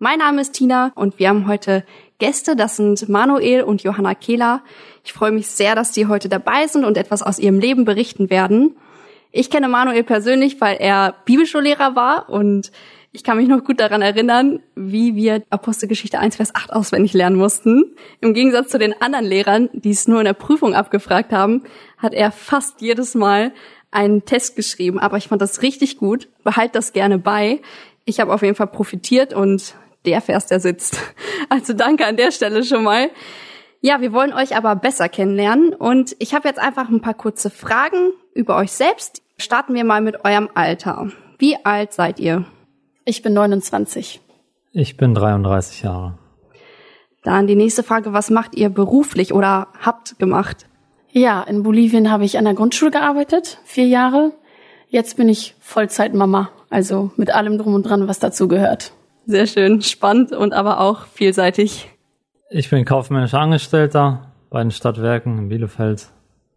Mein Name ist Tina und wir haben heute Gäste, das sind Manuel und Johanna Kehler. Ich freue mich sehr, dass die heute dabei sind und etwas aus ihrem Leben berichten werden. Ich kenne Manuel persönlich, weil er Bibelschullehrer war und ich kann mich noch gut daran erinnern, wie wir Apostelgeschichte 1, Vers 8 auswendig lernen mussten. Im Gegensatz zu den anderen Lehrern, die es nur in der Prüfung abgefragt haben, hat er fast jedes Mal einen Test geschrieben. Aber ich fand das richtig gut. Behalt das gerne bei. Ich habe auf jeden Fall profitiert und der Vers, der sitzt. Also danke an der Stelle schon mal. Ja, wir wollen euch aber besser kennenlernen und ich habe jetzt einfach ein paar kurze Fragen über euch selbst. Starten wir mal mit eurem Alter. Wie alt seid ihr? Ich bin 29. Ich bin 33 Jahre. Dann die nächste Frage, was macht ihr beruflich oder habt gemacht? Ja, in Bolivien habe ich an der Grundschule gearbeitet, vier Jahre. Jetzt bin ich Vollzeitmama, also mit allem drum und dran, was dazu gehört. Sehr schön, spannend und aber auch vielseitig. Ich bin kaufmännischer Angestellter bei den Stadtwerken in Bielefeld.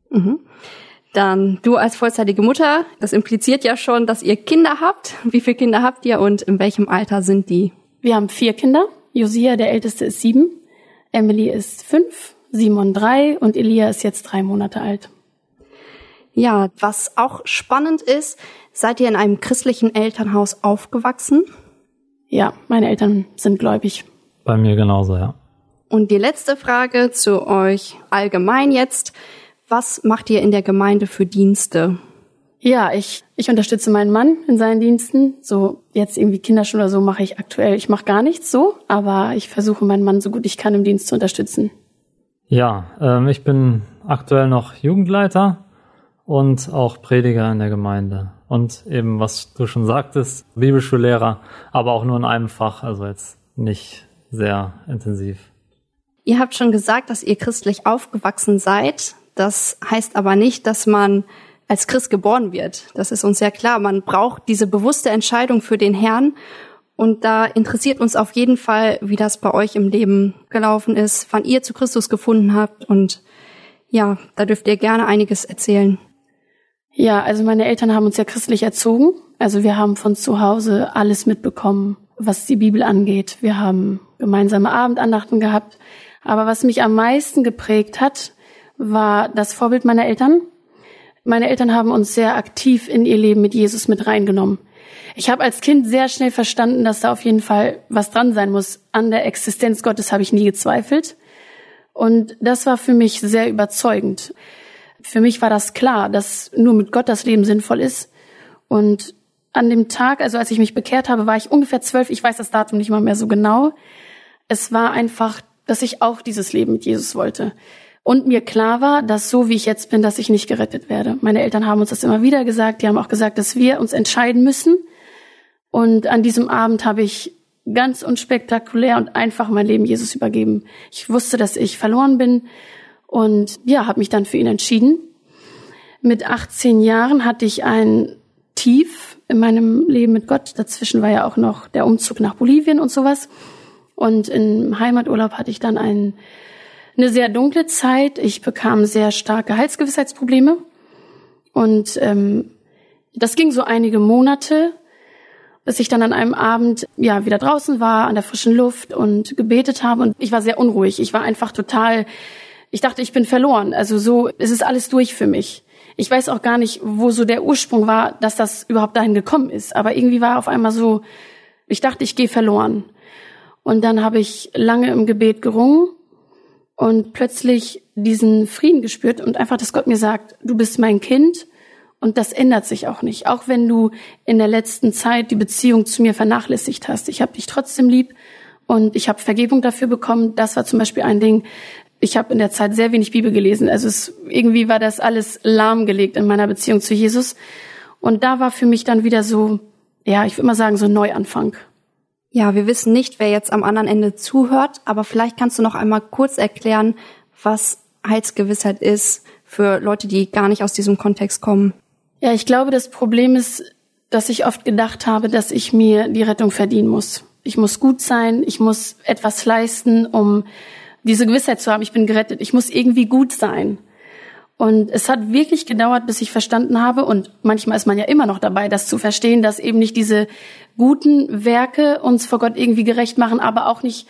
Mhm. Dann du als vollzeitige Mutter, das impliziert ja schon, dass ihr Kinder habt. Wie viele Kinder habt ihr und in welchem Alter sind die? Wir haben vier Kinder. Josia, der älteste, ist sieben. Emily ist fünf, Simon drei und Elia ist jetzt drei Monate alt. Ja, was auch spannend ist, seid ihr in einem christlichen Elternhaus aufgewachsen? Ja, meine Eltern sind gläubig. Bei mir genauso, ja. Und die letzte Frage zu euch allgemein jetzt. Was macht ihr in der Gemeinde für Dienste? Ja, ich, ich unterstütze meinen Mann in seinen Diensten. So jetzt irgendwie Kinderschule oder so mache ich aktuell. Ich mache gar nichts so, aber ich versuche meinen Mann so gut ich kann im Dienst zu unterstützen. Ja, ähm, ich bin aktuell noch Jugendleiter und auch Prediger in der Gemeinde und eben, was du schon sagtest, Bibelschullehrer, aber auch nur in einem Fach, also jetzt nicht sehr intensiv. Ihr habt schon gesagt, dass ihr christlich aufgewachsen seid. Das heißt aber nicht, dass man als Christ geboren wird. Das ist uns sehr klar. Man braucht diese bewusste Entscheidung für den Herrn. Und da interessiert uns auf jeden Fall, wie das bei euch im Leben gelaufen ist, wann ihr zu Christus gefunden habt. Und ja, da dürft ihr gerne einiges erzählen. Ja, also meine Eltern haben uns ja christlich erzogen. Also wir haben von zu Hause alles mitbekommen, was die Bibel angeht. Wir haben gemeinsame Abendandachten gehabt. Aber was mich am meisten geprägt hat, war das Vorbild meiner Eltern. Meine Eltern haben uns sehr aktiv in ihr Leben mit Jesus mit reingenommen. Ich habe als Kind sehr schnell verstanden, dass da auf jeden Fall was dran sein muss. An der Existenz Gottes habe ich nie gezweifelt. Und das war für mich sehr überzeugend. Für mich war das klar, dass nur mit Gott das Leben sinnvoll ist. Und an dem Tag, also als ich mich bekehrt habe, war ich ungefähr zwölf. Ich weiß das Datum nicht mal mehr so genau. Es war einfach, dass ich auch dieses Leben mit Jesus wollte. Und mir klar war, dass so wie ich jetzt bin, dass ich nicht gerettet werde. Meine Eltern haben uns das immer wieder gesagt. Die haben auch gesagt, dass wir uns entscheiden müssen. Und an diesem Abend habe ich ganz unspektakulär und einfach mein Leben Jesus übergeben. Ich wusste, dass ich verloren bin und ja, habe mich dann für ihn entschieden. Mit 18 Jahren hatte ich ein Tief in meinem Leben mit Gott. Dazwischen war ja auch noch der Umzug nach Bolivien und sowas. Und im Heimaturlaub hatte ich dann ein, eine sehr dunkle Zeit. Ich bekam sehr starke Halsgewissheitsprobleme. Und ähm, das ging so einige Monate, bis ich dann an einem Abend ja wieder draußen war, an der frischen Luft und gebetet habe. Und ich war sehr unruhig. Ich war einfach total ich dachte, ich bin verloren. Also so, es ist alles durch für mich. Ich weiß auch gar nicht, wo so der Ursprung war, dass das überhaupt dahin gekommen ist. Aber irgendwie war auf einmal so, ich dachte, ich gehe verloren. Und dann habe ich lange im Gebet gerungen und plötzlich diesen Frieden gespürt und einfach, dass Gott mir sagt, du bist mein Kind und das ändert sich auch nicht. Auch wenn du in der letzten Zeit die Beziehung zu mir vernachlässigt hast. Ich habe dich trotzdem lieb und ich habe Vergebung dafür bekommen. Das war zum Beispiel ein Ding, ich habe in der Zeit sehr wenig Bibel gelesen. Also es, irgendwie war das alles lahmgelegt in meiner Beziehung zu Jesus. Und da war für mich dann wieder so, ja, ich würde mal sagen, so ein Neuanfang. Ja, wir wissen nicht, wer jetzt am anderen Ende zuhört, aber vielleicht kannst du noch einmal kurz erklären, was Heilsgewissheit ist für Leute, die gar nicht aus diesem Kontext kommen. Ja, ich glaube, das Problem ist, dass ich oft gedacht habe, dass ich mir die Rettung verdienen muss. Ich muss gut sein, ich muss etwas leisten, um diese Gewissheit zu haben, ich bin gerettet. Ich muss irgendwie gut sein. Und es hat wirklich gedauert, bis ich verstanden habe, und manchmal ist man ja immer noch dabei, das zu verstehen, dass eben nicht diese guten Werke uns vor Gott irgendwie gerecht machen, aber auch nicht,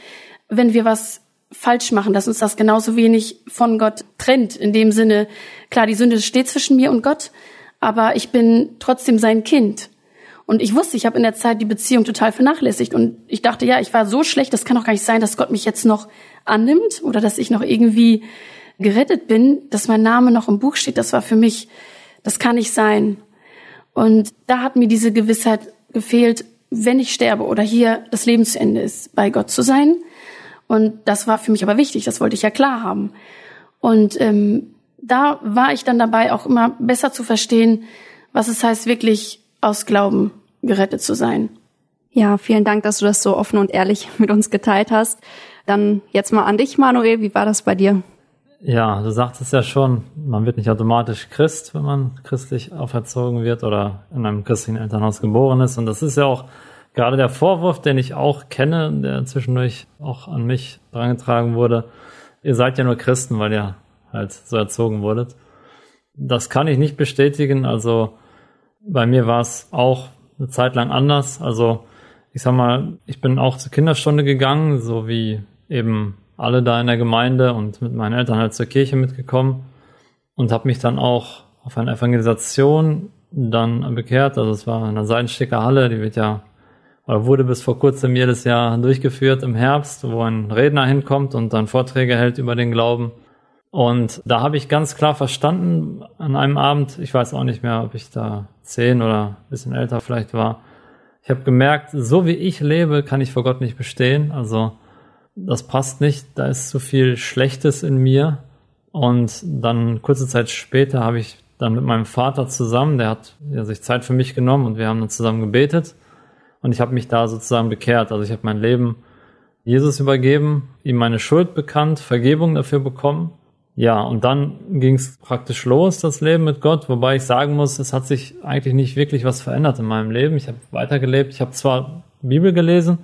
wenn wir was falsch machen, dass uns das genauso wenig von Gott trennt. In dem Sinne, klar, die Sünde steht zwischen mir und Gott, aber ich bin trotzdem sein Kind. Und ich wusste, ich habe in der Zeit die Beziehung total vernachlässigt. Und ich dachte, ja, ich war so schlecht, das kann doch gar nicht sein, dass Gott mich jetzt noch annimmt oder dass ich noch irgendwie gerettet bin, dass mein Name noch im Buch steht. Das war für mich, das kann nicht sein. Und da hat mir diese Gewissheit gefehlt, wenn ich sterbe oder hier das Lebensende ist, bei Gott zu sein. Und das war für mich aber wichtig, das wollte ich ja klar haben. Und ähm, da war ich dann dabei, auch immer besser zu verstehen, was es heißt, wirklich aus Glauben gerettet zu sein. Ja, vielen Dank, dass du das so offen und ehrlich mit uns geteilt hast. Dann jetzt mal an dich, Manuel. Wie war das bei dir? Ja, du sagtest ja schon, man wird nicht automatisch Christ, wenn man christlich auferzogen wird oder in einem christlichen Elternhaus geboren ist. Und das ist ja auch gerade der Vorwurf, den ich auch kenne, der zwischendurch auch an mich drangetragen wurde. Ihr seid ja nur Christen, weil ihr halt so erzogen wurdet. Das kann ich nicht bestätigen. Also bei mir war es auch eine Zeit lang anders. Also ich sag mal, ich bin auch zur Kinderstunde gegangen, so wie eben alle da in der Gemeinde und mit meinen Eltern halt zur Kirche mitgekommen und habe mich dann auch auf eine Evangelisation dann bekehrt. Also es war in der Seidensticker Halle, die wird ja oder wurde bis vor kurzem jedes Jahr durchgeführt im Herbst, wo ein Redner hinkommt und dann Vorträge hält über den Glauben. Und da habe ich ganz klar verstanden an einem Abend, ich weiß auch nicht mehr, ob ich da zehn oder ein bisschen älter vielleicht war, ich habe gemerkt, so wie ich lebe, kann ich vor Gott nicht bestehen. Also das passt nicht, da ist zu viel Schlechtes in mir. Und dann kurze Zeit später habe ich dann mit meinem Vater zusammen, der hat ja, sich Zeit für mich genommen und wir haben dann zusammen gebetet. Und ich habe mich da sozusagen bekehrt. Also ich habe mein Leben Jesus übergeben, ihm meine Schuld bekannt, Vergebung dafür bekommen ja, und dann ging es praktisch los, das Leben mit Gott, wobei ich sagen muss, es hat sich eigentlich nicht wirklich was verändert in meinem Leben. Ich habe weitergelebt, ich habe zwar Bibel gelesen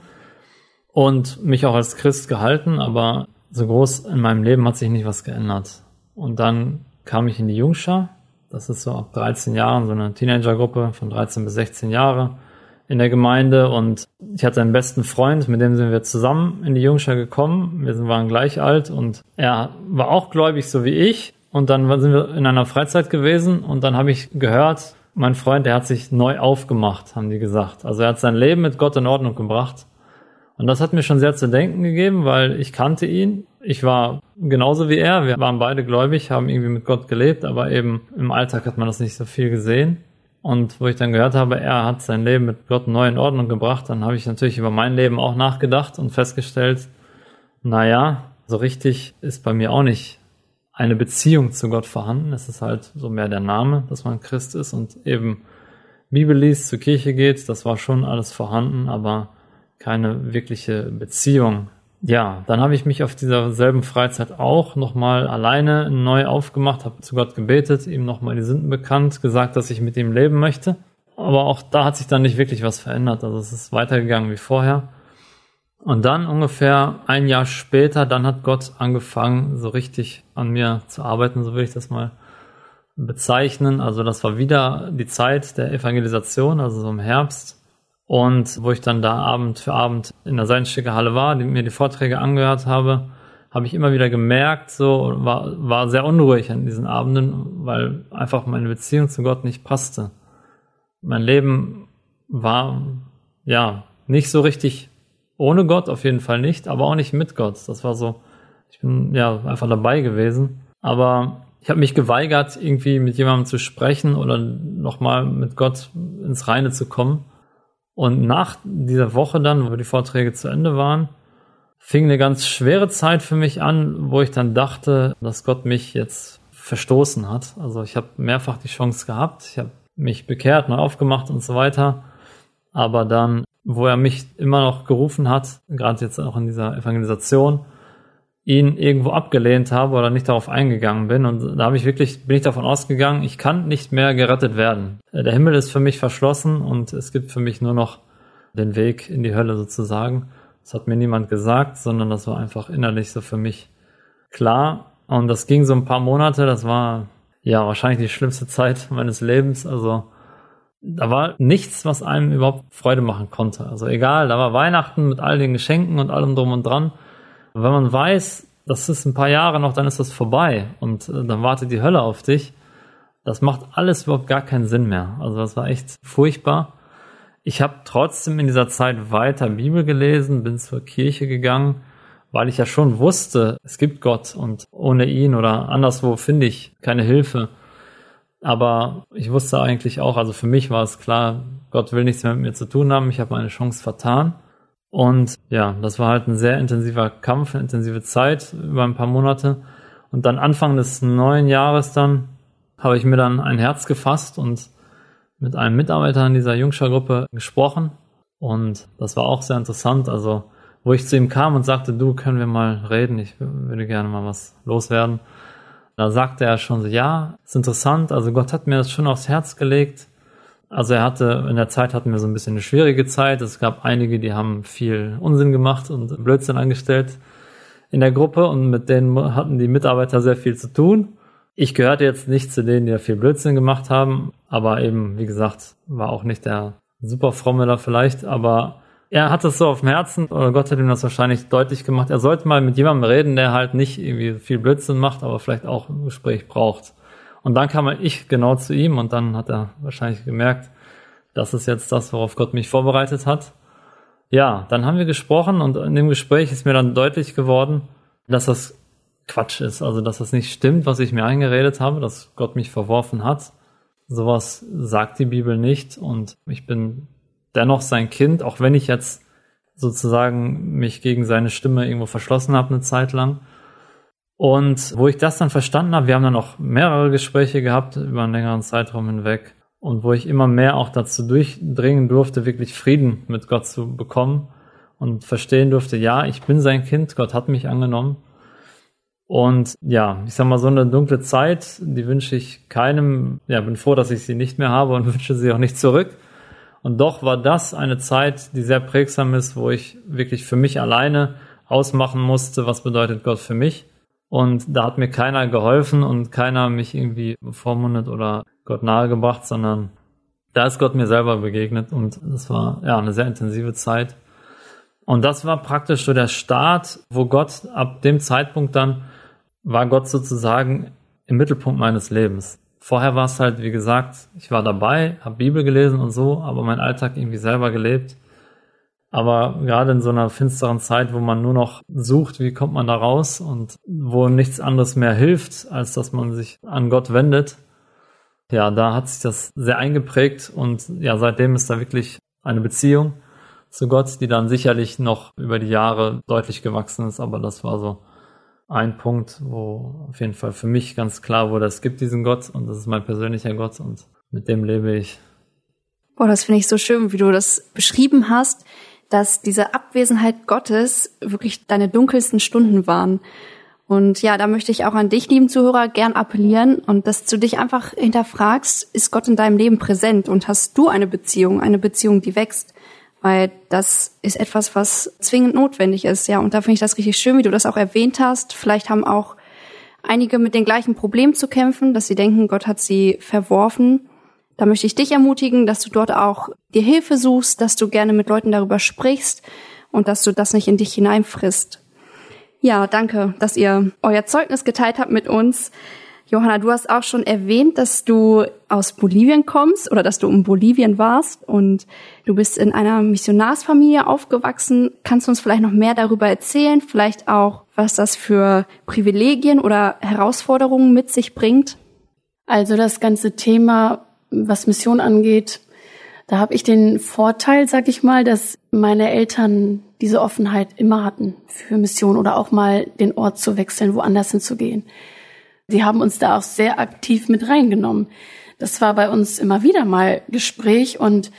und mich auch als Christ gehalten, aber so groß in meinem Leben hat sich nicht was geändert. Und dann kam ich in die Jungschar, das ist so ab 13 Jahren, so eine Teenagergruppe von 13 bis 16 Jahre in der Gemeinde und ich hatte einen besten Freund, mit dem sind wir zusammen in die Jungschar gekommen. Wir waren gleich alt und er war auch gläubig, so wie ich. Und dann sind wir in einer Freizeit gewesen und dann habe ich gehört, mein Freund, der hat sich neu aufgemacht, haben die gesagt. Also er hat sein Leben mit Gott in Ordnung gebracht. Und das hat mir schon sehr zu denken gegeben, weil ich kannte ihn. Ich war genauso wie er. Wir waren beide gläubig, haben irgendwie mit Gott gelebt, aber eben im Alltag hat man das nicht so viel gesehen. Und wo ich dann gehört habe, er hat sein Leben mit Gott neu in Ordnung gebracht, dann habe ich natürlich über mein Leben auch nachgedacht und festgestellt, naja, so richtig ist bei mir auch nicht eine Beziehung zu Gott vorhanden. Es ist halt so mehr der Name, dass man Christ ist und eben Bibel liest, zur Kirche geht. Das war schon alles vorhanden, aber keine wirkliche Beziehung ja, dann habe ich mich auf dieser selben Freizeit auch nochmal alleine neu aufgemacht, habe zu Gott gebetet, ihm nochmal die Sünden bekannt, gesagt, dass ich mit ihm leben möchte. Aber auch da hat sich dann nicht wirklich was verändert. Also es ist weitergegangen wie vorher. Und dann ungefähr ein Jahr später, dann hat Gott angefangen, so richtig an mir zu arbeiten, so will ich das mal bezeichnen. Also das war wieder die Zeit der Evangelisation, also so im Herbst und wo ich dann da Abend für Abend in der Seidenstücke-Halle war, die, mir die Vorträge angehört habe, habe ich immer wieder gemerkt, so war, war sehr unruhig an diesen Abenden, weil einfach meine Beziehung zu Gott nicht passte. Mein Leben war ja nicht so richtig ohne Gott, auf jeden Fall nicht, aber auch nicht mit Gott. Das war so, ich bin ja einfach dabei gewesen. Aber ich habe mich geweigert, irgendwie mit jemandem zu sprechen oder nochmal mit Gott ins Reine zu kommen. Und nach dieser Woche dann, wo die Vorträge zu Ende waren, fing eine ganz schwere Zeit für mich an, wo ich dann dachte, dass Gott mich jetzt verstoßen hat. Also ich habe mehrfach die Chance gehabt, ich habe mich bekehrt, neu aufgemacht und so weiter. Aber dann wo er mich immer noch gerufen hat, gerade jetzt auch in dieser Evangelisation, ihn irgendwo abgelehnt habe oder nicht darauf eingegangen bin. Und da habe ich wirklich, bin ich davon ausgegangen, ich kann nicht mehr gerettet werden. Der Himmel ist für mich verschlossen und es gibt für mich nur noch den Weg in die Hölle sozusagen. Das hat mir niemand gesagt, sondern das war einfach innerlich so für mich klar. Und das ging so ein paar Monate, das war ja wahrscheinlich die schlimmste Zeit meines Lebens. Also da war nichts, was einem überhaupt Freude machen konnte. Also egal, da war Weihnachten mit all den Geschenken und allem drum und dran. Wenn man weiß, das ist ein paar Jahre noch, dann ist das vorbei und äh, dann wartet die Hölle auf dich. Das macht alles überhaupt gar keinen Sinn mehr. Also das war echt furchtbar. Ich habe trotzdem in dieser Zeit weiter Bibel gelesen, bin zur Kirche gegangen, weil ich ja schon wusste, es gibt Gott und ohne ihn oder anderswo finde ich keine Hilfe. Aber ich wusste eigentlich auch, also für mich war es klar, Gott will nichts mehr mit mir zu tun haben. Ich habe meine Chance vertan. Und ja, das war halt ein sehr intensiver Kampf, eine intensive Zeit über ein paar Monate. Und dann Anfang des neuen Jahres dann habe ich mir dann ein Herz gefasst und mit einem Mitarbeiter in dieser Jungscher-Gruppe gesprochen. Und das war auch sehr interessant. Also, wo ich zu ihm kam und sagte, du, können wir mal reden? Ich würde gerne mal was loswerden. Da sagte er schon so, ja, ist interessant, also Gott hat mir das schon aufs Herz gelegt. Also er hatte, in der Zeit hatten wir so ein bisschen eine schwierige Zeit. Es gab einige, die haben viel Unsinn gemacht und Blödsinn angestellt in der Gruppe und mit denen hatten die Mitarbeiter sehr viel zu tun. Ich gehörte jetzt nicht zu denen, die da viel Blödsinn gemacht haben, aber eben, wie gesagt, war auch nicht der super fromme da vielleicht, aber er hat es so auf dem Herzen, oder Gott hat ihm das wahrscheinlich deutlich gemacht. Er sollte mal mit jemandem reden, der halt nicht irgendwie viel Blödsinn macht, aber vielleicht auch ein Gespräch braucht. Und dann kam ich genau zu ihm und dann hat er wahrscheinlich gemerkt, das ist jetzt das, worauf Gott mich vorbereitet hat. Ja, dann haben wir gesprochen und in dem Gespräch ist mir dann deutlich geworden, dass das Quatsch ist, also dass das nicht stimmt, was ich mir eingeredet habe, dass Gott mich verworfen hat. Sowas sagt die Bibel nicht und ich bin dennoch sein Kind, auch wenn ich jetzt sozusagen mich gegen seine Stimme irgendwo verschlossen habe eine Zeit lang. Und wo ich das dann verstanden habe, wir haben dann auch mehrere Gespräche gehabt über einen längeren Zeitraum hinweg und wo ich immer mehr auch dazu durchdringen durfte, wirklich Frieden mit Gott zu bekommen und verstehen durfte, ja, ich bin sein Kind, Gott hat mich angenommen. Und ja, ich sag mal, so eine dunkle Zeit, die wünsche ich keinem, ja, bin froh, dass ich sie nicht mehr habe und wünsche sie auch nicht zurück. Und doch war das eine Zeit, die sehr prägsam ist, wo ich wirklich für mich alleine ausmachen musste, was bedeutet Gott für mich. Und da hat mir keiner geholfen und keiner mich irgendwie bevormundet oder Gott nahegebracht, sondern da ist Gott mir selber begegnet und das war ja eine sehr intensive Zeit. Und das war praktisch so der Start, wo Gott ab dem Zeitpunkt dann war Gott sozusagen im Mittelpunkt meines Lebens. Vorher war es halt, wie gesagt, ich war dabei, habe Bibel gelesen und so, aber mein Alltag irgendwie selber gelebt. Aber gerade in so einer finsteren Zeit, wo man nur noch sucht, wie kommt man da raus und wo nichts anderes mehr hilft, als dass man sich an Gott wendet, ja, da hat sich das sehr eingeprägt und ja, seitdem ist da wirklich eine Beziehung zu Gott, die dann sicherlich noch über die Jahre deutlich gewachsen ist, aber das war so ein Punkt, wo auf jeden Fall für mich ganz klar wurde, es gibt diesen Gott und das ist mein persönlicher Gott und mit dem lebe ich. Boah, das finde ich so schön, wie du das beschrieben hast, dass diese Abwesenheit Gottes wirklich deine dunkelsten Stunden waren. Und ja, da möchte ich auch an dich, lieben Zuhörer, gern appellieren und dass du dich einfach hinterfragst, ist Gott in deinem Leben präsent und hast du eine Beziehung, eine Beziehung, die wächst? weil das ist etwas, was zwingend notwendig ist, ja. Und da finde ich das richtig schön, wie du das auch erwähnt hast. Vielleicht haben auch einige mit den gleichen Problemen zu kämpfen, dass sie denken, Gott hat sie verworfen. Da möchte ich dich ermutigen, dass du dort auch dir Hilfe suchst, dass du gerne mit Leuten darüber sprichst und dass du das nicht in dich hineinfrisst. Ja, danke, dass ihr euer Zeugnis geteilt habt mit uns. Johanna, du hast auch schon erwähnt, dass du aus Bolivien kommst oder dass du in Bolivien warst und du bist in einer Missionarsfamilie aufgewachsen. Kannst du uns vielleicht noch mehr darüber erzählen? Vielleicht auch, was das für Privilegien oder Herausforderungen mit sich bringt? Also das ganze Thema, was Mission angeht, da habe ich den Vorteil, sag ich mal, dass meine Eltern diese Offenheit immer hatten für Mission oder auch mal den Ort zu wechseln, woanders hinzugehen. Sie haben uns da auch sehr aktiv mit reingenommen. Das war bei uns immer wieder mal Gespräch und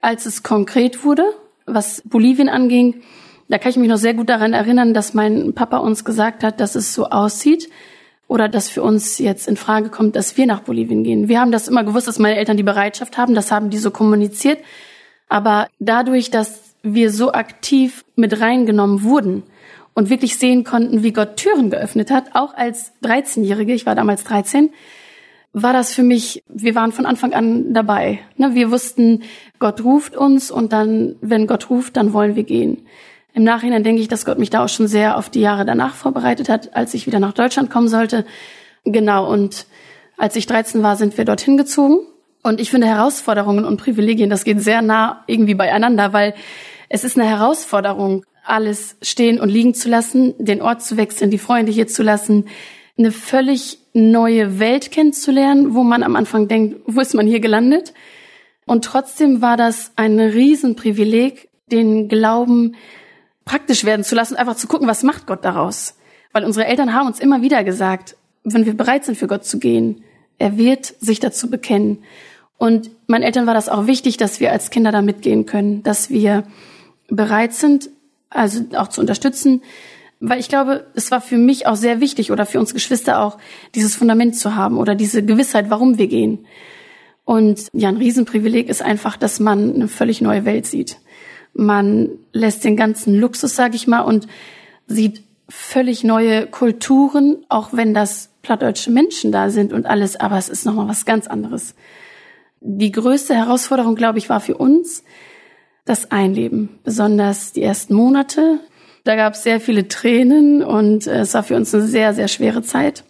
als es konkret wurde, was Bolivien anging, da kann ich mich noch sehr gut daran erinnern, dass mein Papa uns gesagt hat, dass es so aussieht oder dass für uns jetzt in Frage kommt, dass wir nach Bolivien gehen. Wir haben das immer gewusst, dass meine Eltern die Bereitschaft haben, das haben die so kommuniziert. Aber dadurch, dass wir so aktiv mit reingenommen wurden und wirklich sehen konnten, wie Gott Türen geöffnet hat, auch als 13-Jährige, ich war damals 13, war das für mich, wir waren von Anfang an dabei. Ne, wir wussten, Gott ruft uns und dann, wenn Gott ruft, dann wollen wir gehen. Im Nachhinein denke ich, dass Gott mich da auch schon sehr auf die Jahre danach vorbereitet hat, als ich wieder nach Deutschland kommen sollte. Genau, und als ich 13 war, sind wir dorthin gezogen. Und ich finde Herausforderungen und Privilegien, das geht sehr nah irgendwie beieinander, weil es ist eine Herausforderung, alles stehen und liegen zu lassen, den Ort zu wechseln, die Freunde hier zu lassen, eine völlig neue Welt kennenzulernen, wo man am Anfang denkt, wo ist man hier gelandet? Und trotzdem war das ein Riesenprivileg, den Glauben praktisch werden zu lassen, einfach zu gucken, was macht Gott daraus. Weil unsere Eltern haben uns immer wieder gesagt, wenn wir bereit sind, für Gott zu gehen, er wird sich dazu bekennen. Und meinen Eltern war das auch wichtig, dass wir als Kinder da mitgehen können, dass wir bereit sind, also auch zu unterstützen, weil ich glaube, es war für mich auch sehr wichtig oder für uns Geschwister auch, dieses Fundament zu haben oder diese Gewissheit, warum wir gehen. Und ja, ein Riesenprivileg ist einfach, dass man eine völlig neue Welt sieht. Man lässt den ganzen Luxus, sage ich mal, und sieht völlig neue Kulturen, auch wenn das plattdeutsche Menschen da sind und alles, aber es ist nochmal was ganz anderes. Die größte Herausforderung, glaube ich, war für uns das Einleben, besonders die ersten Monate. Da gab es sehr viele Tränen und es war für uns eine sehr, sehr schwere Zeit.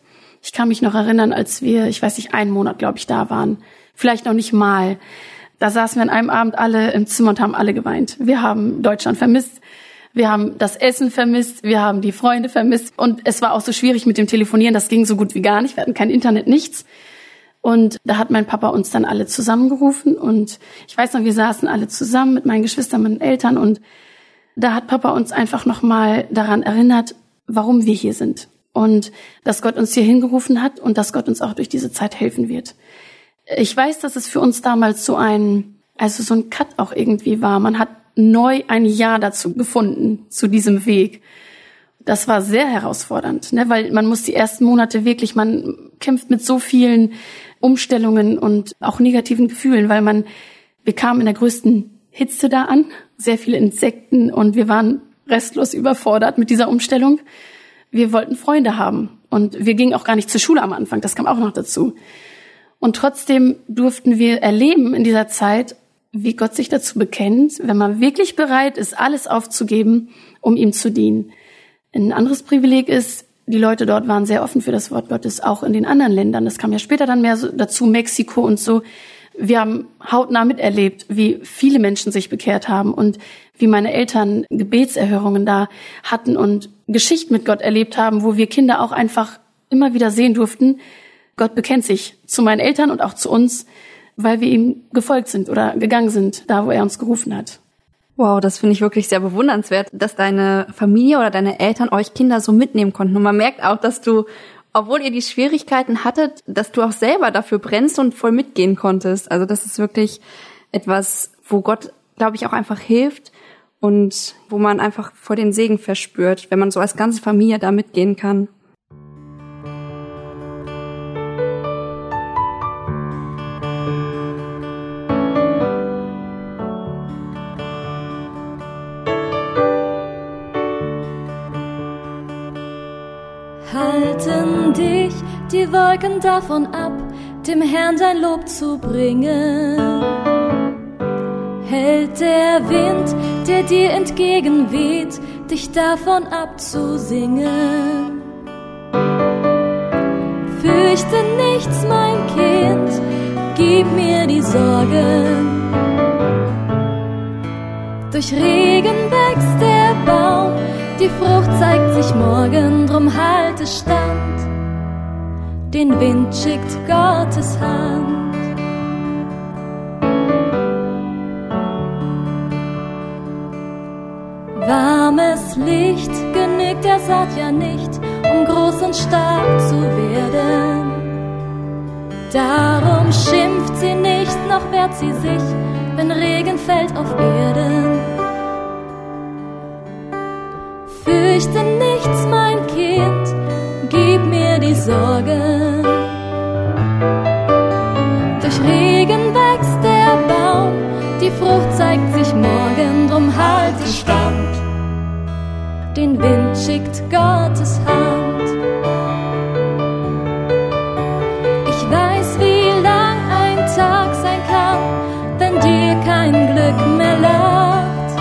Ich kann mich noch erinnern, als wir, ich weiß nicht, einen Monat, glaube ich, da waren. Vielleicht noch nicht mal. Da saßen wir an einem Abend alle im Zimmer und haben alle geweint. Wir haben Deutschland vermisst. Wir haben das Essen vermisst. Wir haben die Freunde vermisst. Und es war auch so schwierig mit dem Telefonieren. Das ging so gut wie gar nicht. Wir hatten kein Internet, nichts. Und da hat mein Papa uns dann alle zusammengerufen. Und ich weiß noch, wir saßen alle zusammen mit meinen Geschwistern, meinen Eltern. Und da hat Papa uns einfach nochmal daran erinnert, warum wir hier sind. Und dass Gott uns hier hingerufen hat und dass Gott uns auch durch diese Zeit helfen wird. Ich weiß, dass es für uns damals so ein, also so ein Cut auch irgendwie war. Man hat neu ein Ja dazu gefunden, zu diesem Weg. Das war sehr herausfordernd, ne? weil man muss die ersten Monate wirklich, man kämpft mit so vielen Umstellungen und auch negativen Gefühlen, weil man, wir kamen in der größten Hitze da an, sehr viele Insekten und wir waren restlos überfordert mit dieser Umstellung. Wir wollten Freunde haben und wir gingen auch gar nicht zur Schule am Anfang, das kam auch noch dazu. Und trotzdem durften wir erleben in dieser Zeit, wie Gott sich dazu bekennt, wenn man wirklich bereit ist, alles aufzugeben, um ihm zu dienen. Ein anderes Privileg ist, die Leute dort waren sehr offen für das Wort Gottes, auch in den anderen Ländern. Das kam ja später dann mehr dazu, Mexiko und so. Wir haben hautnah miterlebt, wie viele Menschen sich bekehrt haben und wie meine Eltern Gebetserhörungen da hatten und Geschichten mit Gott erlebt haben, wo wir Kinder auch einfach immer wieder sehen durften, Gott bekennt sich zu meinen Eltern und auch zu uns, weil wir ihm gefolgt sind oder gegangen sind, da wo er uns gerufen hat. Wow, das finde ich wirklich sehr bewundernswert, dass deine Familie oder deine Eltern euch Kinder so mitnehmen konnten. Und man merkt auch, dass du, obwohl ihr die Schwierigkeiten hattet, dass du auch selber dafür brennst und voll mitgehen konntest. Also das ist wirklich etwas, wo Gott, glaube ich, auch einfach hilft und wo man einfach vor den Segen verspürt, wenn man so als ganze Familie da mitgehen kann. Wolken davon ab, dem Herrn dein Lob zu bringen. Hält der Wind, der dir entgegenweht, dich davon abzusingen. Fürchte nichts, mein Kind, gib mir die Sorgen. Durch Regen wächst der Baum, die Frucht zeigt sich morgen, drum halte stand den Wind schickt Gottes Hand. Warmes Licht genügt der Saat ja nicht, um groß und stark zu werden. Darum schimpft sie nicht, noch wehrt sie sich, wenn Regen fällt auf Erden. Fürchte nichts, mein Kind, gib mir die Sorgen. Den Wind schickt Gottes Hand. Ich weiß, wie lang ein Tag sein kann, wenn dir kein Glück mehr lacht.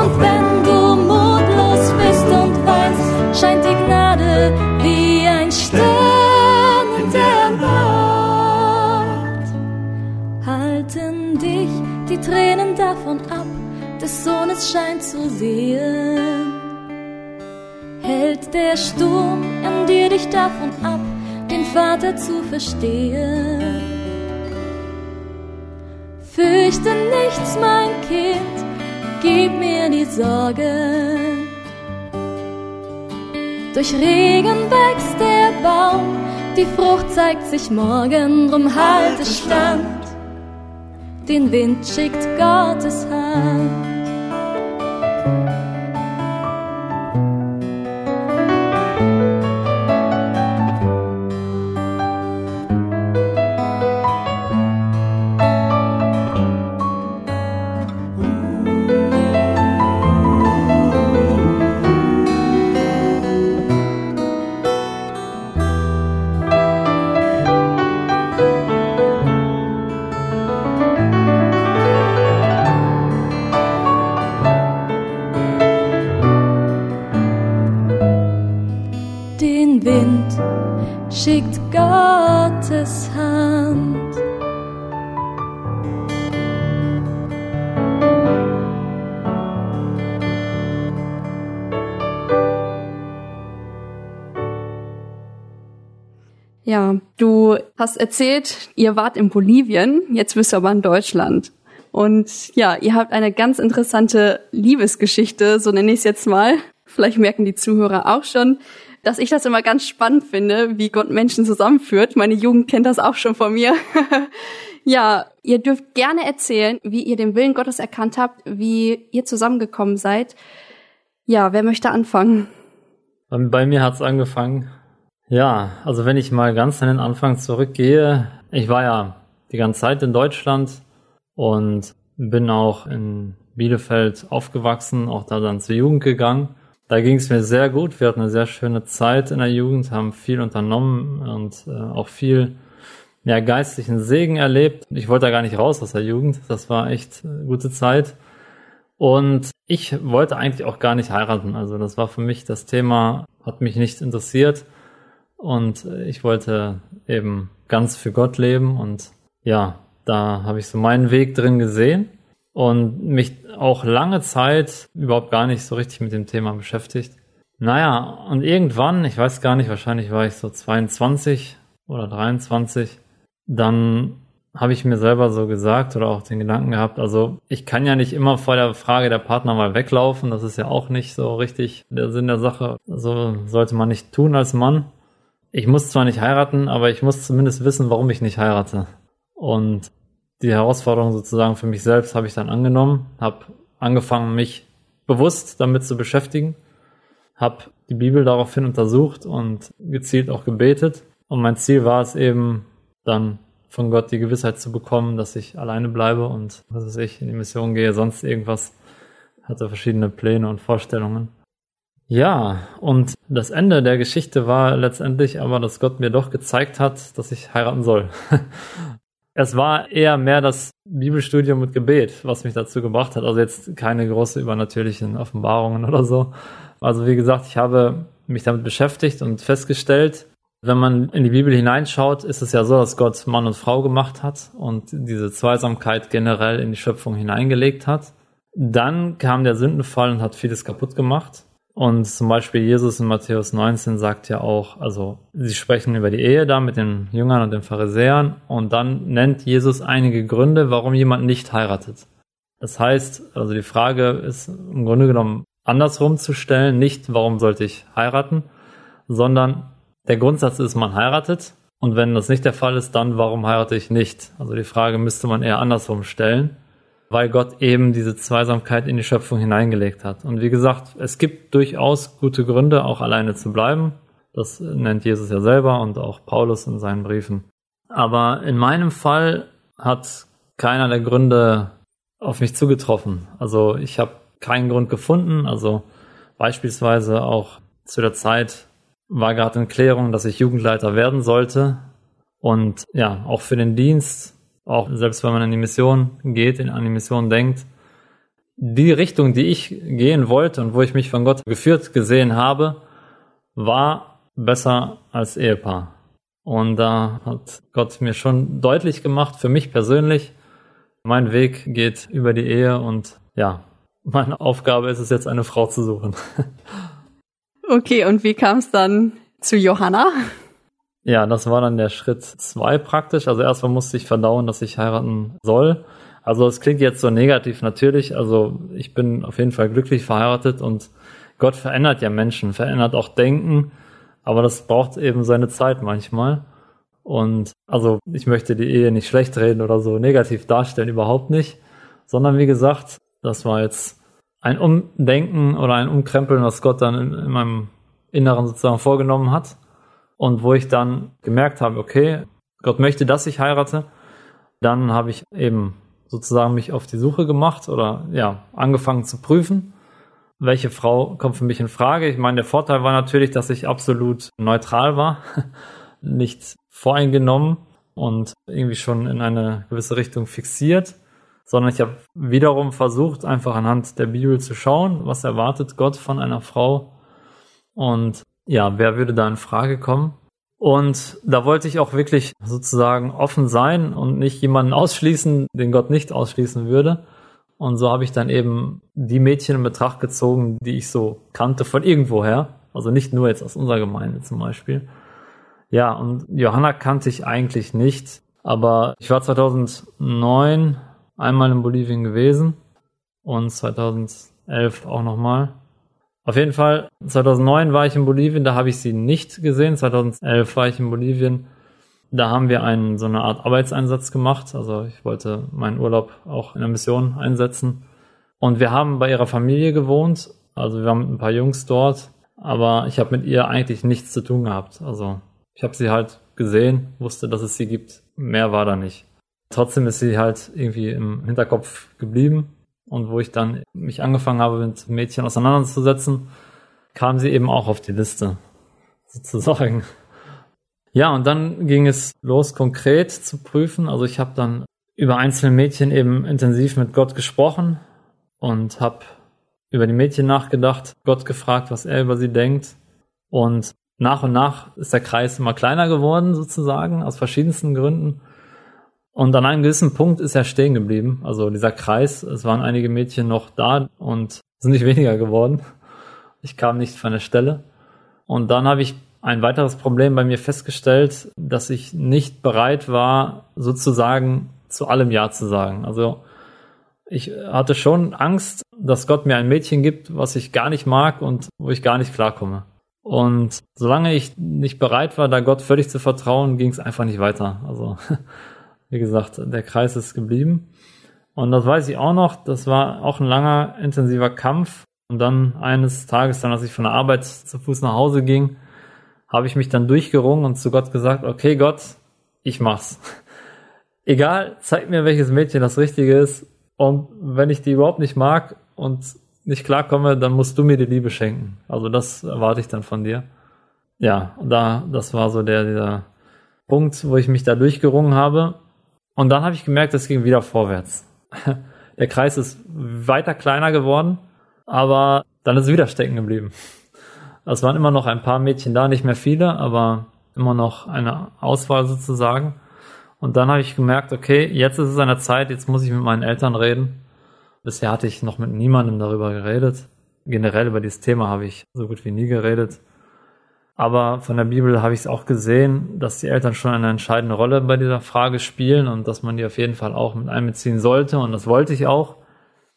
Und wenn du mutlos bist und weinst, scheint die Gnade wie ein Stern in der Nacht. Halten dich die Tränen davon ab, des Sohnes Schein zu sehen. Der Sturm in dir dich davon ab, den Vater zu verstehen? Fürchte nichts, mein Kind, gib mir die Sorgen. Durch Regen wächst der Baum, die Frucht zeigt sich morgen, drum halte stand. Den Wind schickt Gottes Hand. Ja, du hast erzählt, ihr wart in Bolivien, jetzt bist du aber in Deutschland. Und ja, ihr habt eine ganz interessante Liebesgeschichte, so nenne ich es jetzt mal. Vielleicht merken die Zuhörer auch schon, dass ich das immer ganz spannend finde, wie Gott Menschen zusammenführt. Meine Jugend kennt das auch schon von mir. ja, ihr dürft gerne erzählen, wie ihr den Willen Gottes erkannt habt, wie ihr zusammengekommen seid. Ja, wer möchte anfangen? Bei mir hat's angefangen. Ja, also wenn ich mal ganz an den Anfang zurückgehe, ich war ja die ganze Zeit in Deutschland und bin auch in Bielefeld aufgewachsen, auch da dann zur Jugend gegangen. Da ging es mir sehr gut. Wir hatten eine sehr schöne Zeit in der Jugend, haben viel unternommen und äh, auch viel ja, geistlichen Segen erlebt. Ich wollte da gar nicht raus aus der Jugend. Das war echt eine gute Zeit. Und ich wollte eigentlich auch gar nicht heiraten. Also das war für mich das Thema, hat mich nicht interessiert. Und ich wollte eben ganz für Gott leben. Und ja, da habe ich so meinen Weg drin gesehen und mich auch lange Zeit überhaupt gar nicht so richtig mit dem Thema beschäftigt. Naja, und irgendwann, ich weiß gar nicht, wahrscheinlich war ich so 22 oder 23, dann habe ich mir selber so gesagt oder auch den Gedanken gehabt, also ich kann ja nicht immer vor der Frage der Partner mal weglaufen, das ist ja auch nicht so richtig der Sinn der Sache. So sollte man nicht tun als Mann. Ich muss zwar nicht heiraten, aber ich muss zumindest wissen, warum ich nicht heirate. Und die Herausforderung sozusagen für mich selbst habe ich dann angenommen, habe angefangen, mich bewusst damit zu beschäftigen, habe die Bibel daraufhin untersucht und gezielt auch gebetet. Und mein Ziel war es eben, dann von Gott die Gewissheit zu bekommen, dass ich alleine bleibe und was weiß ich, in die Mission gehe, sonst irgendwas. Hatte verschiedene Pläne und Vorstellungen. Ja, und das Ende der Geschichte war letztendlich aber, dass Gott mir doch gezeigt hat, dass ich heiraten soll. Es war eher mehr das Bibelstudium mit Gebet, was mich dazu gebracht hat. Also jetzt keine große übernatürlichen Offenbarungen oder so. Also wie gesagt, ich habe mich damit beschäftigt und festgestellt, wenn man in die Bibel hineinschaut, ist es ja so, dass Gott Mann und Frau gemacht hat und diese Zweisamkeit generell in die Schöpfung hineingelegt hat. Dann kam der Sündenfall und hat vieles kaputt gemacht. Und zum Beispiel Jesus in Matthäus 19 sagt ja auch, also sie sprechen über die Ehe da mit den Jüngern und den Pharisäern und dann nennt Jesus einige Gründe, warum jemand nicht heiratet. Das heißt, also die Frage ist im Grunde genommen andersrum zu stellen, nicht warum sollte ich heiraten, sondern der Grundsatz ist, man heiratet und wenn das nicht der Fall ist, dann warum heirate ich nicht? Also die Frage müsste man eher andersrum stellen. Weil Gott eben diese Zweisamkeit in die Schöpfung hineingelegt hat. Und wie gesagt, es gibt durchaus gute Gründe, auch alleine zu bleiben. Das nennt Jesus ja selber und auch Paulus in seinen Briefen. Aber in meinem Fall hat keiner der Gründe auf mich zugetroffen. Also ich habe keinen Grund gefunden. Also beispielsweise auch zu der Zeit war gerade in Klärung, dass ich Jugendleiter werden sollte. Und ja, auch für den Dienst, auch selbst wenn man in die Mission geht, an die Mission denkt, die Richtung, die ich gehen wollte und wo ich mich von Gott geführt gesehen habe, war besser als Ehepaar. Und da hat Gott mir schon deutlich gemacht, für mich persönlich, mein Weg geht über die Ehe und ja, meine Aufgabe ist es jetzt, eine Frau zu suchen. Okay, und wie kam es dann zu Johanna? Ja, das war dann der Schritt zwei praktisch. Also erstmal musste ich verdauen, dass ich heiraten soll. Also es klingt jetzt so negativ natürlich. Also ich bin auf jeden Fall glücklich verheiratet und Gott verändert ja Menschen, verändert auch Denken. Aber das braucht eben seine Zeit manchmal. Und also ich möchte die Ehe nicht schlecht reden oder so negativ darstellen, überhaupt nicht. Sondern wie gesagt, das war jetzt ein Umdenken oder ein Umkrempeln, was Gott dann in, in meinem Inneren sozusagen vorgenommen hat. Und wo ich dann gemerkt habe, okay, Gott möchte, dass ich heirate, dann habe ich eben sozusagen mich auf die Suche gemacht oder ja, angefangen zu prüfen, welche Frau kommt für mich in Frage. Ich meine, der Vorteil war natürlich, dass ich absolut neutral war, nicht voreingenommen und irgendwie schon in eine gewisse Richtung fixiert sondern ich habe wiederum versucht, einfach anhand der Bibel zu schauen, was erwartet Gott von einer Frau und ja, wer würde da in Frage kommen. Und da wollte ich auch wirklich sozusagen offen sein und nicht jemanden ausschließen, den Gott nicht ausschließen würde. Und so habe ich dann eben die Mädchen in Betracht gezogen, die ich so kannte von irgendwoher. Also nicht nur jetzt aus unserer Gemeinde zum Beispiel. Ja, und Johanna kannte ich eigentlich nicht. Aber ich war 2009 einmal in Bolivien gewesen und 2011 auch nochmal. Auf jeden Fall, 2009 war ich in Bolivien, da habe ich sie nicht gesehen. 2011 war ich in Bolivien. Da haben wir einen, so eine Art Arbeitseinsatz gemacht. Also ich wollte meinen Urlaub auch in der Mission einsetzen. Und wir haben bei ihrer Familie gewohnt. Also wir waren mit ein paar Jungs dort. Aber ich habe mit ihr eigentlich nichts zu tun gehabt. Also ich habe sie halt gesehen, wusste, dass es sie gibt. Mehr war da nicht. Trotzdem ist sie halt irgendwie im Hinterkopf geblieben. Und wo ich dann mich angefangen habe, mit Mädchen auseinanderzusetzen, kam sie eben auch auf die Liste, sozusagen. Ja, und dann ging es los, konkret zu prüfen. Also ich habe dann über einzelne Mädchen eben intensiv mit Gott gesprochen und habe über die Mädchen nachgedacht, Gott gefragt, was er über sie denkt. Und nach und nach ist der Kreis immer kleiner geworden, sozusagen, aus verschiedensten Gründen. Und an einem gewissen Punkt ist er stehen geblieben. Also dieser Kreis, es waren einige Mädchen noch da und sind nicht weniger geworden. Ich kam nicht von der Stelle. Und dann habe ich ein weiteres Problem bei mir festgestellt, dass ich nicht bereit war, sozusagen zu allem Ja zu sagen. Also ich hatte schon Angst, dass Gott mir ein Mädchen gibt, was ich gar nicht mag und wo ich gar nicht klarkomme. Und solange ich nicht bereit war, da Gott völlig zu vertrauen, ging es einfach nicht weiter. Also wie gesagt, der Kreis ist geblieben. Und das weiß ich auch noch, das war auch ein langer, intensiver Kampf. Und dann eines Tages, dann als ich von der Arbeit zu Fuß nach Hause ging, habe ich mich dann durchgerungen und zu Gott gesagt, okay Gott, ich mach's. Egal, zeig mir, welches Mädchen das Richtige ist. Und wenn ich die überhaupt nicht mag und nicht klarkomme, dann musst du mir die Liebe schenken. Also das erwarte ich dann von dir. Ja, da, das war so der, dieser Punkt, wo ich mich da durchgerungen habe. Und dann habe ich gemerkt, es ging wieder vorwärts. Der Kreis ist weiter kleiner geworden, aber dann ist es wieder stecken geblieben. Es waren immer noch ein paar Mädchen da, nicht mehr viele, aber immer noch eine Auswahl sozusagen. Und dann habe ich gemerkt, okay, jetzt ist es an der Zeit, jetzt muss ich mit meinen Eltern reden. Bisher hatte ich noch mit niemandem darüber geredet. Generell über dieses Thema habe ich so gut wie nie geredet. Aber von der Bibel habe ich es auch gesehen, dass die Eltern schon eine entscheidende Rolle bei dieser Frage spielen und dass man die auf jeden Fall auch mit einbeziehen sollte. Und das wollte ich auch.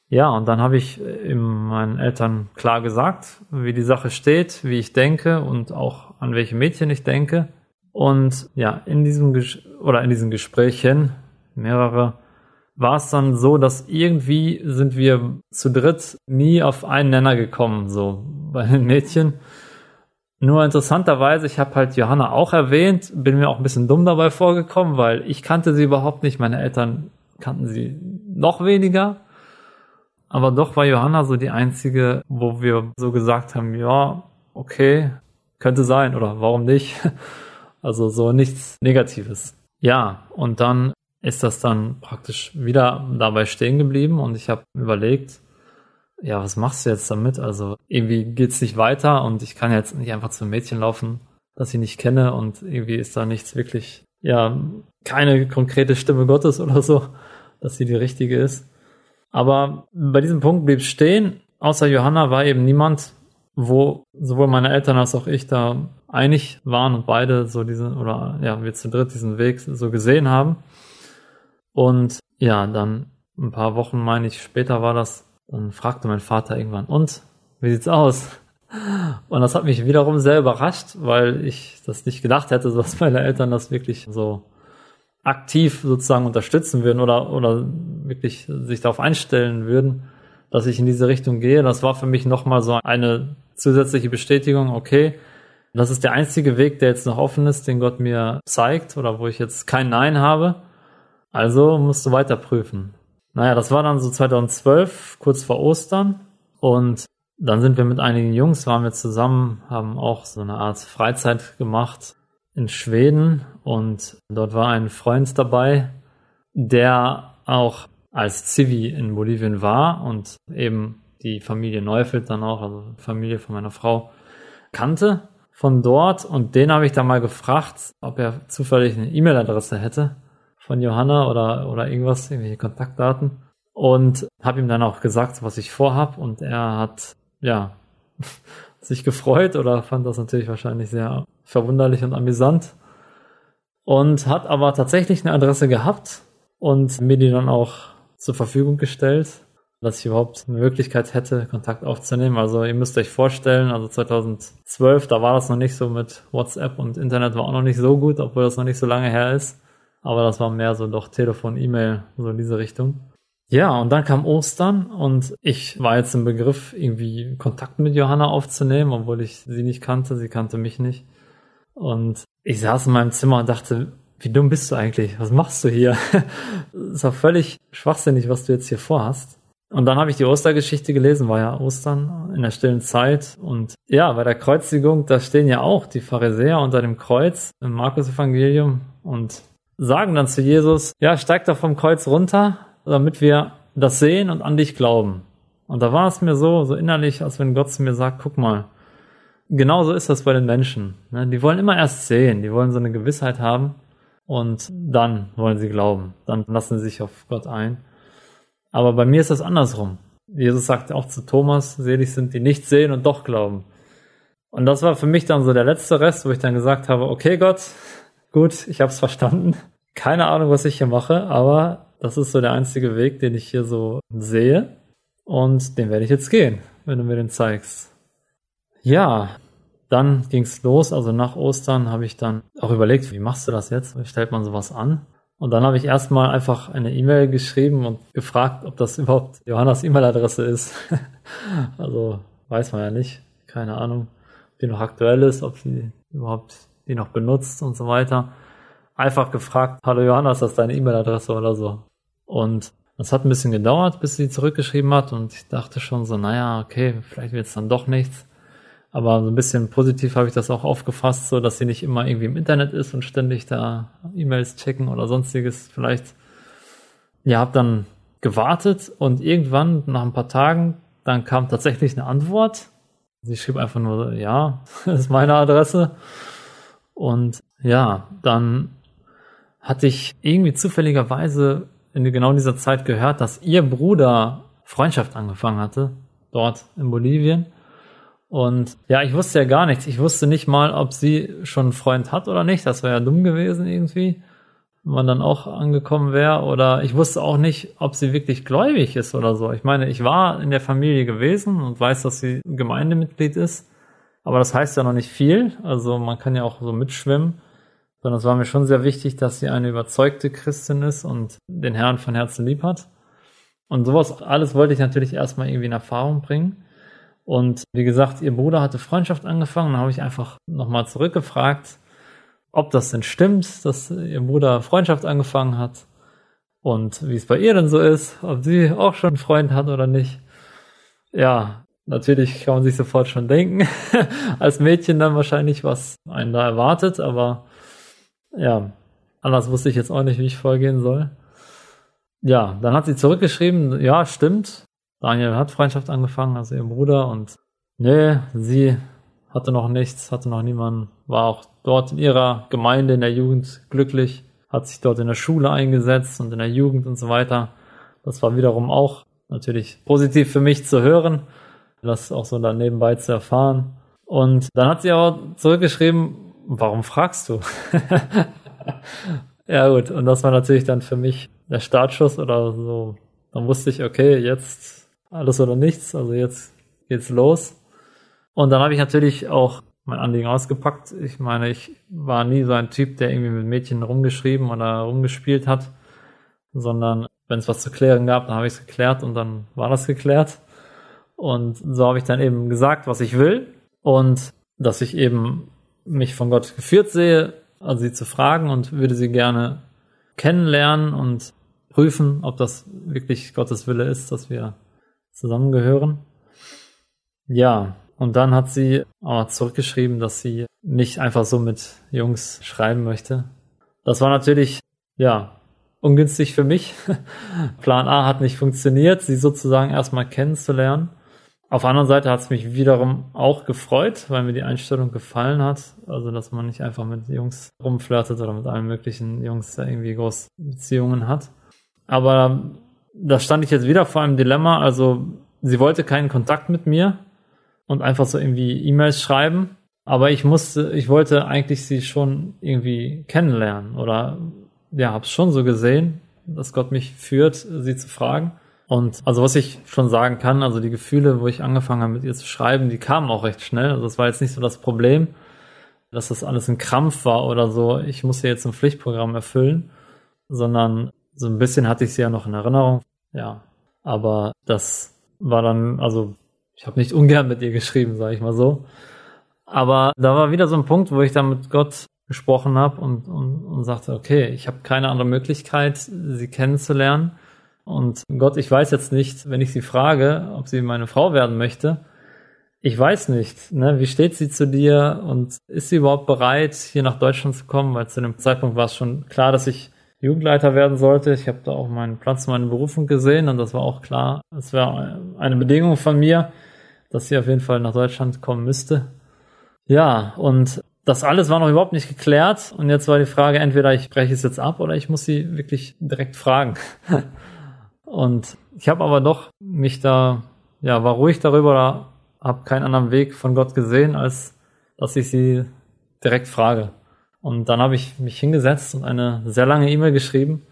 Ja, und dann habe ich meinen Eltern klar gesagt, wie die Sache steht, wie ich denke und auch an welche Mädchen ich denke. Und ja, in diesem Ges oder in diesen Gesprächen, mehrere, war es dann so, dass irgendwie sind wir zu dritt nie auf einen Nenner gekommen, so bei den Mädchen. Nur interessanterweise, ich habe halt Johanna auch erwähnt, bin mir auch ein bisschen dumm dabei vorgekommen, weil ich kannte sie überhaupt nicht, meine Eltern kannten sie noch weniger. Aber doch war Johanna so die einzige, wo wir so gesagt haben, ja, okay, könnte sein oder warum nicht? Also so nichts Negatives. Ja, und dann ist das dann praktisch wieder dabei stehen geblieben und ich habe überlegt, ja, was machst du jetzt damit? Also irgendwie geht's nicht weiter und ich kann jetzt nicht einfach zum Mädchen laufen, das ich nicht kenne und irgendwie ist da nichts wirklich, ja, keine konkrete Stimme Gottes oder so, dass sie die richtige ist. Aber bei diesem Punkt blieb stehen, außer Johanna war eben niemand, wo sowohl meine Eltern als auch ich da einig waren und beide so diesen, oder ja, wir zu dritt diesen Weg so gesehen haben. Und ja, dann ein paar Wochen, meine ich, später war das, dann fragte mein Vater irgendwann, und, wie sieht's aus? Und das hat mich wiederum sehr überrascht, weil ich das nicht gedacht hätte, dass meine Eltern das wirklich so aktiv sozusagen unterstützen würden oder, oder wirklich sich darauf einstellen würden, dass ich in diese Richtung gehe. Das war für mich nochmal so eine zusätzliche Bestätigung, okay, das ist der einzige Weg, der jetzt noch offen ist, den Gott mir zeigt oder wo ich jetzt kein Nein habe. Also musst du weiter prüfen. Naja, das war dann so 2012, kurz vor Ostern. Und dann sind wir mit einigen Jungs, waren wir zusammen, haben auch so eine Art Freizeit gemacht in Schweden. Und dort war ein Freund dabei, der auch als Zivi in Bolivien war und eben die Familie Neufeld dann auch, also Familie von meiner Frau, kannte von dort. Und den habe ich dann mal gefragt, ob er zufällig eine E-Mail-Adresse hätte von Johanna oder, oder irgendwas, irgendwelche Kontaktdaten. Und habe ihm dann auch gesagt, was ich vorhab. Und er hat, ja, sich gefreut oder fand das natürlich wahrscheinlich sehr verwunderlich und amüsant. Und hat aber tatsächlich eine Adresse gehabt und mir die dann auch zur Verfügung gestellt, dass ich überhaupt eine Möglichkeit hätte, Kontakt aufzunehmen. Also ihr müsst euch vorstellen, also 2012, da war das noch nicht so mit WhatsApp und Internet war auch noch nicht so gut, obwohl das noch nicht so lange her ist. Aber das war mehr so doch Telefon, E-Mail, so in diese Richtung. Ja, und dann kam Ostern und ich war jetzt im Begriff, irgendwie Kontakt mit Johanna aufzunehmen, obwohl ich sie nicht kannte, sie kannte mich nicht. Und ich saß in meinem Zimmer und dachte, wie dumm bist du eigentlich? Was machst du hier? Ist doch völlig schwachsinnig, was du jetzt hier vorhast. Und dann habe ich die Ostergeschichte gelesen, war ja Ostern in der stillen Zeit. Und ja, bei der Kreuzigung, da stehen ja auch die Pharisäer unter dem Kreuz im Markus-Evangelium. Und sagen dann zu Jesus, ja, steig doch vom Kreuz runter, damit wir das sehen und an dich glauben. Und da war es mir so, so innerlich, als wenn Gott zu mir sagt, guck mal, genauso ist das bei den Menschen. Ne? Die wollen immer erst sehen, die wollen so eine Gewissheit haben und dann wollen sie glauben. Dann lassen sie sich auf Gott ein. Aber bei mir ist das andersrum. Jesus sagt auch zu Thomas, selig sind die nicht sehen und doch glauben. Und das war für mich dann so der letzte Rest, wo ich dann gesagt habe, okay Gott, gut, ich habe es verstanden. Keine Ahnung, was ich hier mache, aber das ist so der einzige Weg, den ich hier so sehe. Und den werde ich jetzt gehen, wenn du mir den zeigst. Ja, dann ging's los. Also nach Ostern habe ich dann auch überlegt, wie machst du das jetzt? Wie stellt man sowas an? Und dann habe ich erstmal einfach eine E-Mail geschrieben und gefragt, ob das überhaupt Johannas E-Mail-Adresse ist. also weiß man ja nicht. Keine Ahnung, ob die noch aktuell ist, ob sie überhaupt die noch benutzt und so weiter. Einfach gefragt, hallo Johanna, ist das deine E-Mail-Adresse oder so? Und das hat ein bisschen gedauert, bis sie zurückgeschrieben hat und ich dachte schon so, naja, okay, vielleicht wird es dann doch nichts. Aber so ein bisschen positiv habe ich das auch aufgefasst, so dass sie nicht immer irgendwie im Internet ist und ständig da E-Mails checken oder sonstiges. Vielleicht, ja, habe dann gewartet und irgendwann nach ein paar Tagen, dann kam tatsächlich eine Antwort. Sie schrieb einfach nur, ja, das ist meine Adresse. Und ja, dann hatte ich irgendwie zufälligerweise in genau dieser Zeit gehört, dass ihr Bruder Freundschaft angefangen hatte, dort in Bolivien. Und ja, ich wusste ja gar nichts. Ich wusste nicht mal, ob sie schon einen Freund hat oder nicht. Das wäre ja dumm gewesen irgendwie, wenn man dann auch angekommen wäre. Oder ich wusste auch nicht, ob sie wirklich gläubig ist oder so. Ich meine, ich war in der Familie gewesen und weiß, dass sie Gemeindemitglied ist. Aber das heißt ja noch nicht viel. Also man kann ja auch so mitschwimmen. sondern es war mir schon sehr wichtig, dass sie eine überzeugte Christin ist und den Herrn von Herzen lieb hat. Und sowas alles wollte ich natürlich erstmal irgendwie in Erfahrung bringen. Und wie gesagt, ihr Bruder hatte Freundschaft angefangen, dann habe ich einfach nochmal zurückgefragt, ob das denn stimmt, dass ihr Bruder Freundschaft angefangen hat und wie es bei ihr denn so ist, ob sie auch schon einen Freund hat oder nicht. Ja, natürlich kann man sich sofort schon denken, als Mädchen dann wahrscheinlich, was einen da erwartet, aber ja, anders wusste ich jetzt auch nicht, wie ich vorgehen soll. Ja, dann hat sie zurückgeschrieben, ja, stimmt. Daniel hat Freundschaft angefangen, also ihr Bruder, und nee, sie hatte noch nichts, hatte noch niemanden, war auch dort in ihrer Gemeinde in der Jugend glücklich, hat sich dort in der Schule eingesetzt und in der Jugend und so weiter. Das war wiederum auch natürlich positiv für mich zu hören, das auch so dann nebenbei zu erfahren. Und dann hat sie auch zurückgeschrieben, warum fragst du? ja gut, und das war natürlich dann für mich der Startschuss oder so. Dann wusste ich, okay, jetzt alles oder nichts, also jetzt geht's los. Und dann habe ich natürlich auch mein Anliegen ausgepackt. Ich meine, ich war nie so ein Typ, der irgendwie mit Mädchen rumgeschrieben oder rumgespielt hat, sondern wenn es was zu klären gab, dann habe ich es geklärt und dann war das geklärt. Und so habe ich dann eben gesagt, was ich will und dass ich eben mich von Gott geführt sehe, also sie zu fragen und würde sie gerne kennenlernen und prüfen, ob das wirklich Gottes Wille ist, dass wir zusammengehören. Ja, und dann hat sie aber zurückgeschrieben, dass sie nicht einfach so mit Jungs schreiben möchte. Das war natürlich, ja, ungünstig für mich. Plan A hat nicht funktioniert, sie sozusagen erstmal kennenzulernen. Auf der anderen Seite hat es mich wiederum auch gefreut, weil mir die Einstellung gefallen hat. Also, dass man nicht einfach mit Jungs rumflirtet oder mit allen möglichen Jungs irgendwie groß Beziehungen hat. Aber da stand ich jetzt wieder vor einem Dilemma. Also, sie wollte keinen Kontakt mit mir und einfach so irgendwie E-Mails schreiben. Aber ich musste, ich wollte eigentlich sie schon irgendwie kennenlernen oder ja, hab's schon so gesehen, dass Gott mich führt, sie zu fragen. Und also was ich schon sagen kann, also die Gefühle, wo ich angefangen habe mit ihr zu schreiben, die kamen auch recht schnell. Also das war jetzt nicht so das Problem, dass das alles ein Krampf war oder so, ich muss hier jetzt ein Pflichtprogramm erfüllen, sondern so ein bisschen hatte ich sie ja noch in Erinnerung. Ja, aber das war dann, also ich habe nicht ungern mit ihr geschrieben, sage ich mal so. Aber da war wieder so ein Punkt, wo ich dann mit Gott gesprochen habe und, und, und sagte, okay, ich habe keine andere Möglichkeit, sie kennenzulernen und Gott, ich weiß jetzt nicht, wenn ich sie frage, ob sie meine Frau werden möchte. Ich weiß nicht, ne? wie steht sie zu dir und ist sie überhaupt bereit, hier nach Deutschland zu kommen? Weil zu dem Zeitpunkt war es schon klar, dass ich Jugendleiter werden sollte. Ich habe da auch meinen Platz, meine Berufung gesehen und das war auch klar. Es war eine Bedingung von mir, dass sie auf jeden Fall nach Deutschland kommen müsste. Ja, und das alles war noch überhaupt nicht geklärt und jetzt war die Frage, entweder ich breche es jetzt ab oder ich muss sie wirklich direkt fragen. Und ich habe aber doch mich da, ja, war ruhig darüber habe keinen anderen Weg von Gott gesehen, als dass ich sie direkt frage. Und dann habe ich mich hingesetzt und eine sehr lange E-Mail geschrieben,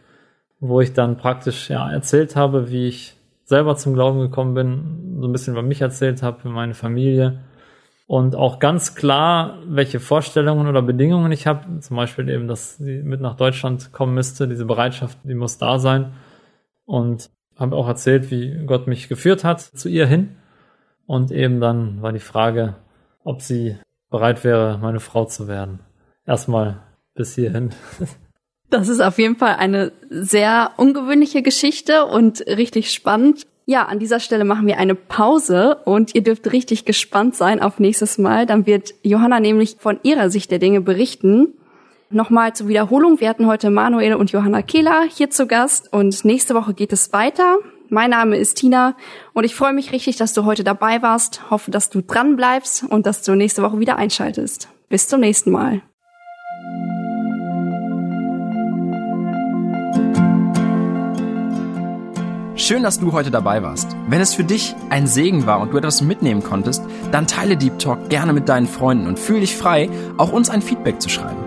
wo ich dann praktisch ja erzählt habe, wie ich selber zum Glauben gekommen bin, so ein bisschen über mich erzählt habe, für meine Familie und auch ganz klar, welche Vorstellungen oder Bedingungen ich habe. Zum Beispiel eben, dass sie mit nach Deutschland kommen müsste, diese Bereitschaft, die muss da sein und habe auch erzählt, wie Gott mich geführt hat zu ihr hin. Und eben dann war die Frage, ob sie bereit wäre, meine Frau zu werden. Erstmal bis hierhin. Das ist auf jeden Fall eine sehr ungewöhnliche Geschichte und richtig spannend. Ja, an dieser Stelle machen wir eine Pause und ihr dürft richtig gespannt sein auf nächstes Mal. Dann wird Johanna nämlich von ihrer Sicht der Dinge berichten. Nochmal zur Wiederholung. Wir hatten heute Manuel und Johanna Kehler hier zu Gast und nächste Woche geht es weiter. Mein Name ist Tina und ich freue mich richtig, dass du heute dabei warst. Hoffe, dass du dran bleibst und dass du nächste Woche wieder einschaltest. Bis zum nächsten Mal. Schön, dass du heute dabei warst. Wenn es für dich ein Segen war und du etwas mitnehmen konntest, dann teile Deep Talk gerne mit deinen Freunden und fühle dich frei, auch uns ein Feedback zu schreiben.